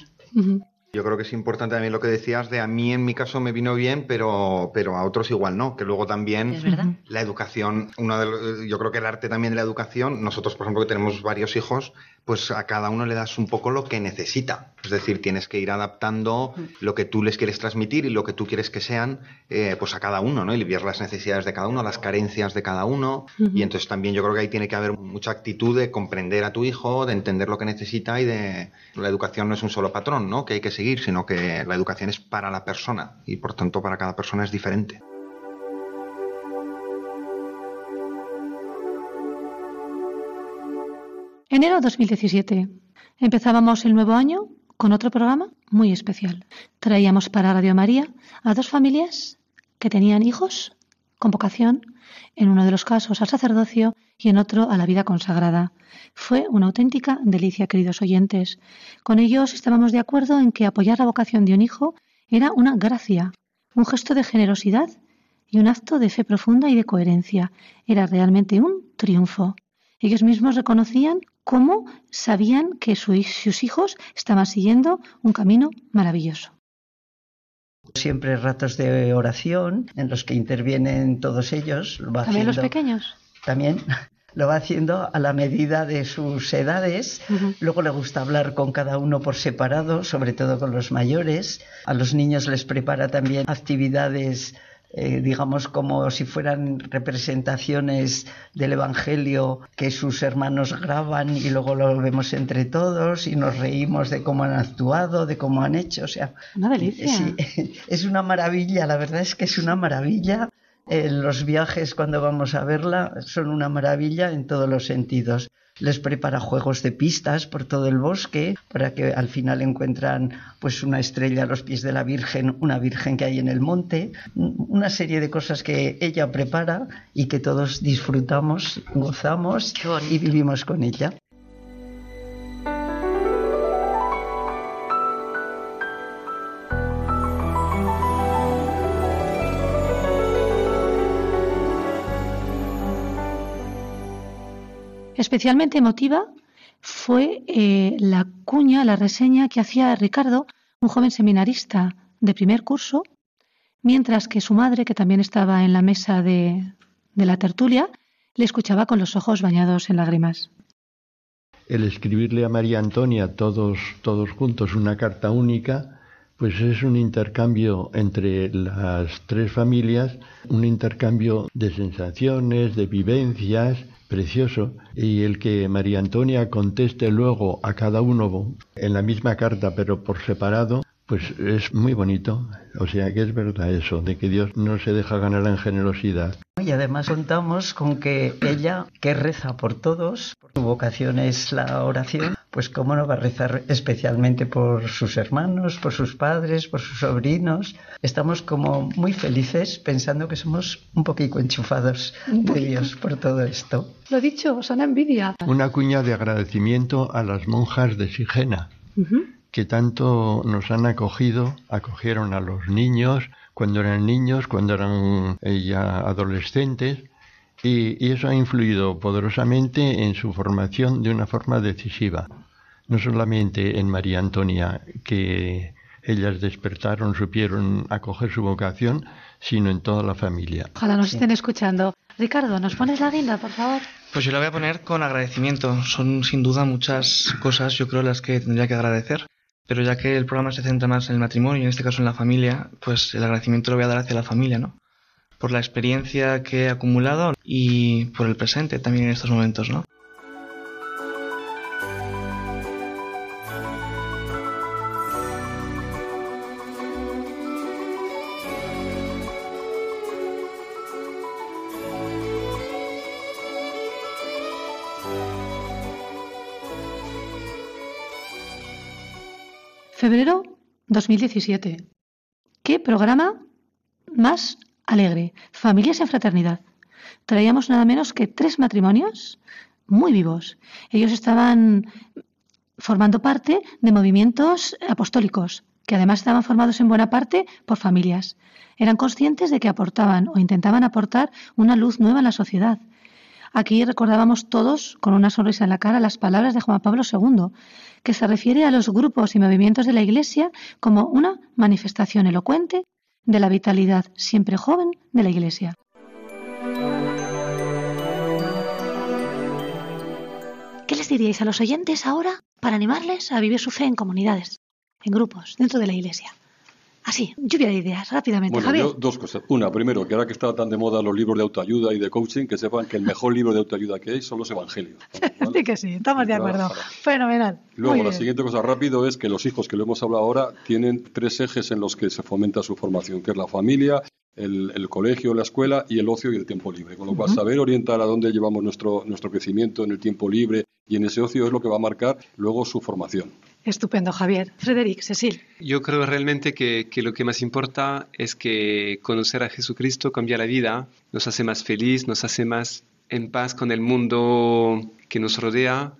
Yo creo que es importante también lo que decías de a mí en mi caso me vino bien, pero, pero a otros igual no, que luego también la educación, uno de yo creo que el arte también de la educación, nosotros por ejemplo que tenemos varios hijos, pues a cada uno le das un poco lo que necesita. Es decir, tienes que ir adaptando lo que tú les quieres transmitir y lo que tú quieres que sean, eh, pues a cada uno, ¿no? Y ver las necesidades de cada uno, las carencias de cada uno. Y entonces también yo creo que ahí tiene que haber mucha actitud de comprender a tu hijo, de entender lo que necesita y de... La educación no es un solo patrón, ¿no? Que hay que seguir, sino que la educación es para la persona y por tanto para cada persona es diferente. Enero 2017. Empezábamos el nuevo año con otro programa muy especial. Traíamos para Radio María a dos familias que tenían hijos con vocación, en uno de los casos al sacerdocio y en otro a la vida consagrada. Fue una auténtica delicia, queridos oyentes. Con ellos estábamos de acuerdo en que apoyar la vocación de un hijo era una gracia, un gesto de generosidad y un acto de fe profunda y de coherencia. Era realmente un triunfo. Ellos mismos reconocían cómo sabían que sus hijos estaban siguiendo un camino maravilloso. Siempre ratos de oración en los que intervienen todos ellos. ¿También los pequeños? También [LAUGHS] lo va haciendo a la medida de sus edades. Luego le gusta hablar con cada uno por separado, sobre todo con los mayores. A los niños les prepara también actividades eh, digamos como si fueran representaciones del Evangelio que sus hermanos graban y luego lo vemos entre todos y nos reímos de cómo han actuado, de cómo han hecho. O sea, una delicia. [LAUGHS] es una maravilla, la verdad es que es una maravilla. Eh, los viajes cuando vamos a verla son una maravilla en todos los sentidos les prepara juegos de pistas por todo el bosque para que al final encuentran pues una estrella a los pies de la Virgen, una Virgen que hay en el monte, una serie de cosas que ella prepara y que todos disfrutamos, gozamos y vivimos con ella. Especialmente emotiva fue eh, la cuña, la reseña que hacía Ricardo, un joven seminarista de primer curso, mientras que su madre, que también estaba en la mesa de, de la tertulia, le escuchaba con los ojos bañados en lágrimas. El escribirle a María Antonia todos, todos juntos una carta única, pues es un intercambio entre las tres familias, un intercambio de sensaciones, de vivencias, precioso y el que María Antonia conteste luego a cada uno en la misma carta pero por separado, pues es muy bonito. O sea que es verdad eso, de que Dios no se deja ganar en generosidad. Y además contamos con que ella, que reza por todos, su vocación es la oración, pues cómo no va a rezar especialmente por sus hermanos, por sus padres, por sus sobrinos. Estamos como muy felices pensando que somos un poquito enchufados de Dios por todo esto. Lo dicho, han envidia. Una cuña de agradecimiento a las monjas de Sigena. que tanto nos han acogido, acogieron a los niños, cuando eran niños, cuando eran eh, ya adolescentes, y, eso ha influido poderosamente en su formación de una forma decisiva. No solamente en María Antonia, que ellas despertaron, supieron acoger su vocación, sino en toda la familia. Ojalá nos estén escuchando. Ricardo, ¿nos pones la guinda, por favor? Pues yo la voy a poner con agradecimiento. Son sin duda muchas cosas, yo creo, las que tendría que agradecer. Pero ya que el programa se centra más en el matrimonio, y en este caso en la familia, pues el agradecimiento lo voy a dar hacia la familia, ¿no? Por la experiencia que he acumulado y por el presente también en estos momentos, ¿no? Febrero 2017. ¿Qué programa más alegre? Familias en fraternidad. Traíamos nada menos que tres matrimonios muy vivos. Ellos estaban formando parte de movimientos apostólicos, que además estaban formados en buena parte por familias. Eran conscientes de que aportaban o intentaban aportar una luz nueva en la sociedad. Aquí recordábamos todos, con una sonrisa en la cara, las palabras de Juan Pablo II, que se refiere a los grupos y movimientos de la Iglesia como una manifestación elocuente de la vitalidad siempre joven de la Iglesia. ¿Qué les diríais a los oyentes ahora para animarles a vivir su fe en comunidades, en grupos, dentro de la Iglesia? Así, lluvia de ideas, rápidamente. Bueno, yo dos cosas. Una, primero, que ahora que está tan de moda los libros de autoayuda y de coaching, que sepan que el mejor libro de autoayuda que hay son los evangelios. [LAUGHS] sí que sí, estamos de acuerdo. Fenomenal. Luego, la siguiente cosa rápido es que los hijos, que lo hemos hablado ahora, tienen tres ejes en los que se fomenta su formación, que es la familia, el, colegio, la escuela y el ocio y el tiempo libre. Con lo cual, saber orientar a dónde llevamos nuestro, nuestro crecimiento en el tiempo libre y en ese ocio es lo que va a marcar luego su formación. Estupendo, Javier. Frederic, Cecil. Yo creo realmente que, lo que más importa es que conocer a Jesucristo cambia la vida, nos hace más feliz, nos hace más en paz con el mundo que nos rodea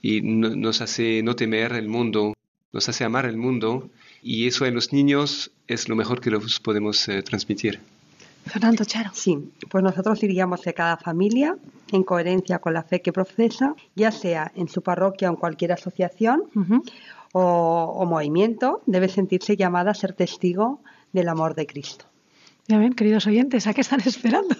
y nos hace no temer el mundo, nos hace amar el mundo y eso en los niños es lo mejor que los podemos eh, transmitir. Fernando Charo. Sí, pues nosotros diríamos que cada familia, en coherencia con la fe que profesa, ya sea en su parroquia o en cualquier asociación o, o movimiento, debe sentirse llamada a ser testigo del amor de Cristo. Ya ven, queridos oyentes, ¿a qué están esperando?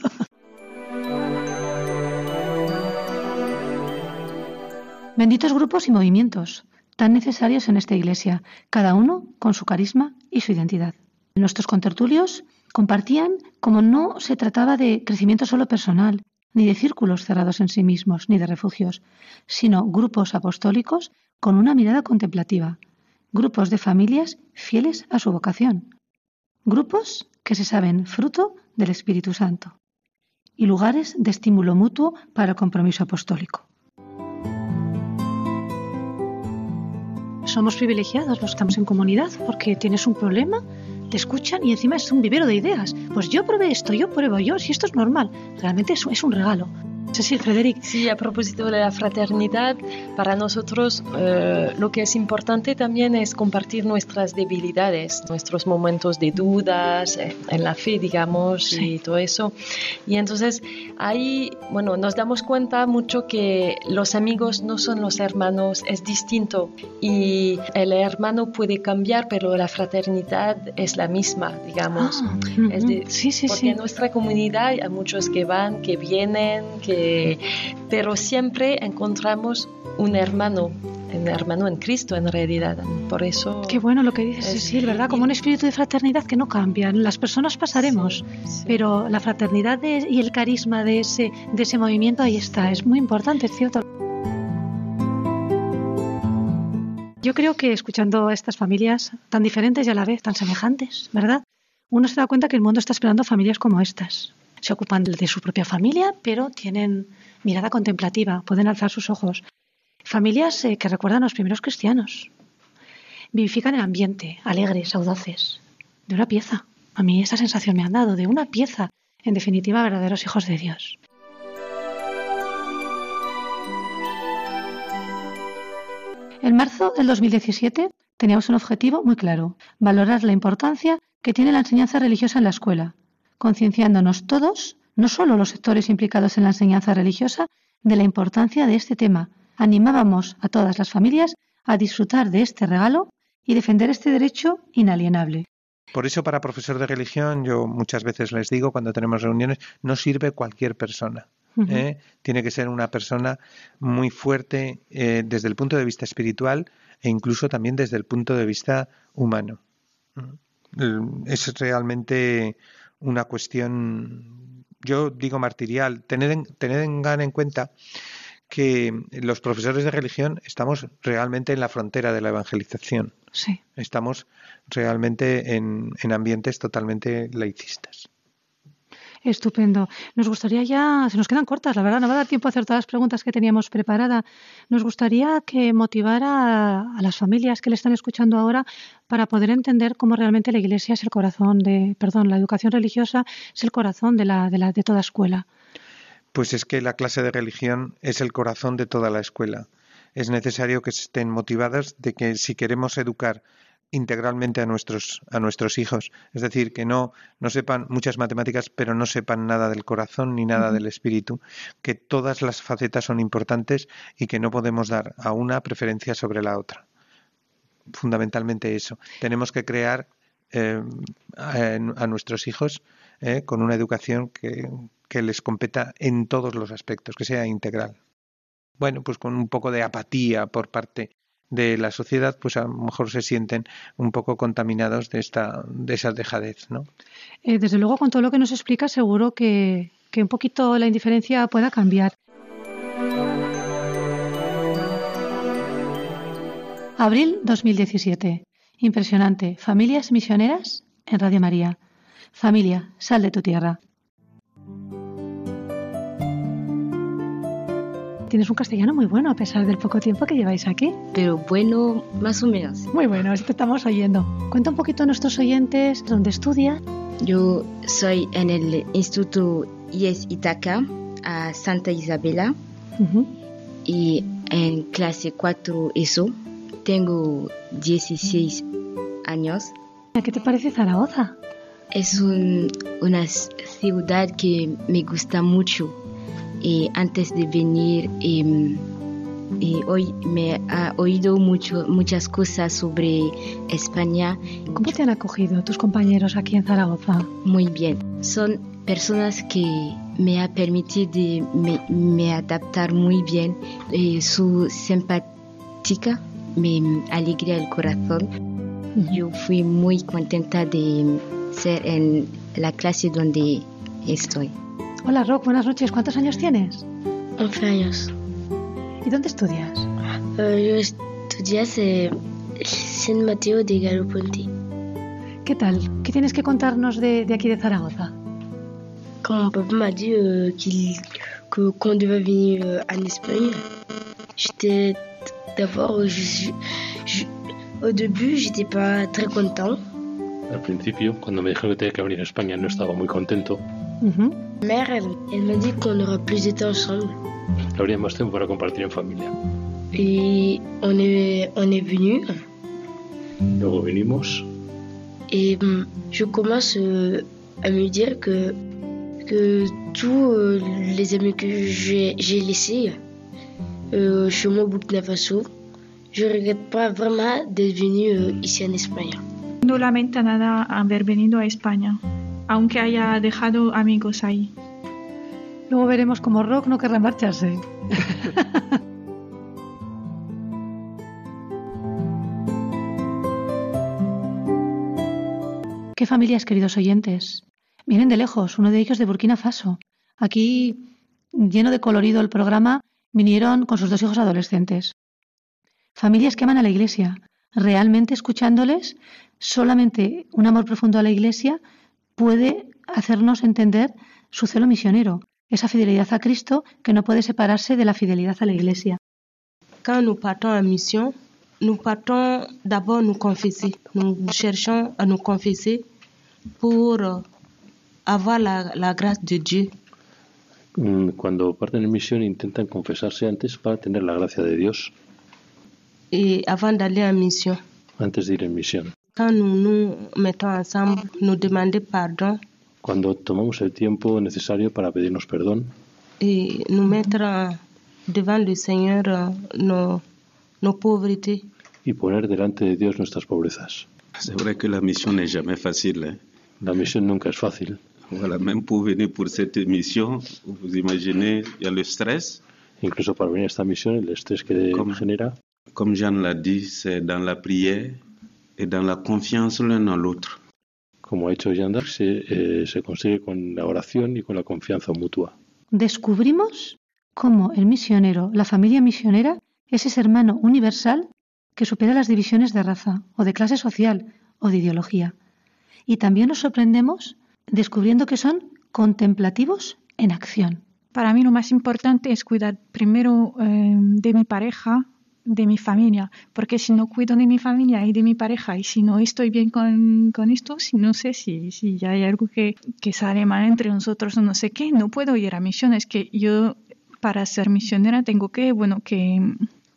Benditos grupos y movimientos, tan necesarios en esta iglesia, cada uno con su carisma y su identidad. Nuestros contertulios compartían como no se trataba de crecimiento solo personal, ni de círculos cerrados en sí mismos, ni de refugios, sino grupos apostólicos con una mirada contemplativa, grupos de familias fieles a su vocación, grupos que se saben fruto del Espíritu Santo y lugares de estímulo mutuo para el compromiso apostólico. Somos privilegiados los que estamos en comunidad porque tienes un problema, te escuchan y encima es un vivero de ideas. Pues yo probé esto, yo pruebo yo, si esto es normal. Realmente es, es un regalo. Sí, Frederic. Sí, a propósito de la fraternidad, para nosotros eh, lo que es importante también es compartir nuestras debilidades, nuestros momentos de dudas eh, en la fe, digamos, y todo eso. Y entonces ahí, bueno, nos damos cuenta mucho que los amigos no son los hermanos, es distinto. Y el hermano puede cambiar, pero la fraternidad es la misma, digamos. Ah, sí, sí, porque en nuestra comunidad hay muchos que van, que vienen, que pero siempre encontramos un hermano, un hermano en Cristo en realidad. Por eso. Qué bueno lo que dices, Cecil, ¿verdad? Como un espíritu de fraternidad que no cambia. Las personas pasaremos, pero la fraternidad y el carisma de ese, de ese movimiento ahí está. Es muy importante, es cierto. Yo creo que escuchando a estas familias tan diferentes y a la vez tan semejantes, ¿verdad? Uno se da cuenta que el mundo está esperando familias como estas, se ocupan de su propia familia, pero tienen mirada contemplativa, pueden alzar sus ojos. Familias eh, que recuerdan a los primeros cristianos. Vivifican el ambiente, alegres, audaces, de una pieza. A mí esa sensación me han dado, de una pieza, en definitiva, verdaderos hijos de Dios. En marzo del 2017 teníamos un objetivo muy claro, valorar la importancia que tiene la enseñanza religiosa en la escuela, concienciándonos todos, no solo los sectores implicados en la enseñanza religiosa, de la importancia de este tema. Animábamos a todas las familias a disfrutar de este regalo y defender este derecho inalienable. Por eso para profesor de religión yo muchas veces les digo cuando tenemos reuniones, no sirve cualquier persona. ¿eh? Tiene que ser una persona muy fuerte eh, desde el punto de vista espiritual e incluso también desde el punto de vista humano. Mm. Es realmente una cuestión, yo digo martirial. Tened en, en cuenta que los profesores de religión estamos realmente en la frontera de la evangelización. Sí. Estamos realmente en, en ambientes totalmente laicistas. Estupendo. Nos gustaría ya, se nos quedan cortas, la verdad, no va a dar tiempo a hacer todas las preguntas que teníamos preparadas. Nos gustaría que motivara a las familias que le están escuchando ahora para poder entender cómo realmente la Iglesia es el corazón de, perdón, la educación religiosa es el corazón de, la, de, la, de toda escuela. Pues es que la clase de religión es el corazón de toda la escuela. Es necesario que estén motivadas de que si queremos educar integralmente a nuestros, a nuestros hijos. Es decir, que no, no sepan muchas matemáticas, pero no sepan nada del corazón ni nada del espíritu, que todas las facetas son importantes y que no podemos dar a una preferencia sobre la otra. Fundamentalmente eso. Tenemos que crear eh, a, nuestros hijos eh, con una educación que, que les competa en todos los aspectos, que sea integral. Bueno, pues con un poco de apatía por parte de la sociedad, pues a lo mejor se sienten un poco contaminados de esta de esa dejadez, ¿no? Eh, desde luego, con todo lo que nos explica, seguro que, que un poquito la indiferencia pueda cambiar. Abril 2017. Impresionante. Familias misioneras en Radio María. Familia, sal de tu tierra. Tienes un castellano muy bueno a pesar del poco tiempo que lleváis aquí. Pero bueno, más o menos. Muy bueno, te estamos oyendo. Cuenta un poquito a nuestros oyentes dónde estudia. Yo soy en el Instituto IES Itaca, a Santa Isabela, y en clase 4 ESO. Tengo 16 años. ¿Qué te parece Zaragoza? es una ciudad que me gusta mucho. Y antes de venir, em, hoy me ha oído mucho, muchas cosas sobre España. ¿Cómo te han acogido tus compañeros aquí en Zaragoza? Muy bien. Son personas que me ha permitido me, me adaptar muy bien. Eh, su simpática me alegra el corazón. Yo fui muy contenta de ser en la clase donde estoy. Hola Rock, buenas noches. ¿Cuántos años tienes? 11 años. ¿Y dónde estudias? Uh, yo estudié en San Mateo de Galoponte. ¿Qué tal? ¿Qué tienes que contarnos de, de aquí de Zaragoza? Quand mon papa m'a dit euh, qu'il, que, qu'on devait venir euh, en Espagne, j'étais d'abord, au début, j'étais pas très content. Al principio, cuando me dijeron que tenía que venir a España, no estaba muy contento. Uh-huh. Mère, elle, elle m'a dit qu'on aura plus temps ensemble. Habría más tiempo para compartir en familia. Et on est, on est venu. Luego vinimos. Et je commence euh, à me dire que, que tous euh, les amis que j'ai, laissés euh, chez moi au Burkina Faso, je regrette pas vraiment d'être venu ici en Espagne. No lamenta nada haber venido a España, aunque haya dejado amigos ahí. Luego veremos cómo Rock no querrá marcharse. [LAUGHS] ¿Qué familias, queridos oyentes? Vienen de lejos, uno de ellos de Burkina Faso. Aquí, lleno de colorido el programa, vinieron con sus dos hijos adolescentes. Familias que aman a la Iglesia. Realmente escuchándoles, solamente un amor profundo a la Iglesia puede hacernos entender su celo misionero, esa fidelidad a Cristo que no puede separarse de la fidelidad a la Iglesia. Quand nous partons en mission, nous partons d'abord nous confesser. Nous cherchons à nous confesser pour avoir la, la grâce de Dieu. Cuando parten en misión intentan confesarse antes para tener la gracia de Dios. Et avant d'aller en mission. Antes de ir en misión. Quand nous nous mettons ensemble, nous demander pardon. Cuando tomamos el tiempo necesario para pedirnos perdón. Et nous mettre devant le Seigneur nos, nos pauvretés. Y poner delante de Dios nuestras pobrezas. C'est vrai que la mission n'est jamais facile. Hein? La misión nunca es fácil. Voilà, même pour venir pour cette mission, vous imaginez, il y a le stress. Incluso para venir a esta misión, el estrés que Comme- genera. Comme Jean l'a dit, c'est dans la prière et dans la confiance l'un en l'autre. Como ha hecho Yandar, se, eh, se consigue con la oración y con la confianza mutua. Descubrimos cómo el misionero, la familia misionera, es ese hermano universal que supera las divisiones de raza o de clase social o de ideología. Y también nos sorprendemos descubriendo que son contemplativos en acción. Para mí lo más importante es cuidar primero eh, de mi pareja, de mi familia, porque si no cuido de mi familia y de mi pareja y si no estoy bien con, con esto, si no sé si, si ya hay algo que, que sale mal entre nosotros o no sé qué, no puedo ir a misiones, que yo para ser misionera tengo que, bueno, que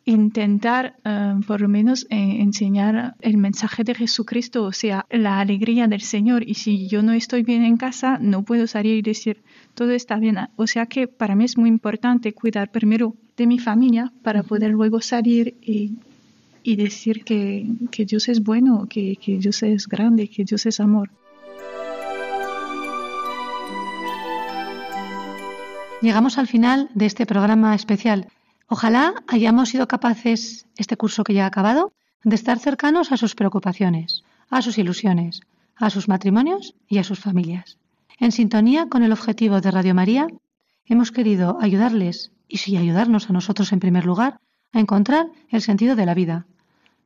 intentar eh, por lo menos eh, enseñar el mensaje de Jesucristo, o sea, la alegría del Señor. Y si yo no estoy bien en casa, no puedo salir y decir todo está bien. O sea que para mí es muy importante cuidar primero de mi familia para poder luego salir y, y decir que, que Dios es bueno, que, que Dios es grande, que Dios es amor. Llegamos al final de este programa especial. Ojalá hayamos sido capaces, este curso que ya ha acabado, de estar cercanos a sus preocupaciones, a sus ilusiones, a sus matrimonios y a sus familias. En sintonía con el objetivo de Radio María, hemos querido ayudarles, y sí ayudarnos a nosotros en primer lugar, a encontrar el sentido de la vida,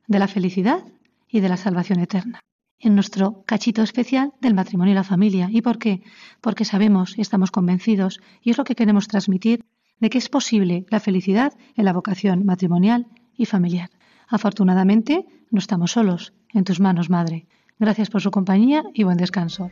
de la felicidad y de la salvación eterna. En nuestro cachito especial del matrimonio y la familia. ¿Y por qué? Porque sabemos y estamos convencidos, y es lo que queremos transmitir, de que es posible la felicidad en la vocación matrimonial y familiar. Afortunadamente, no estamos solos. En tus manos, Madre. Gracias por su compañía y buen descanso.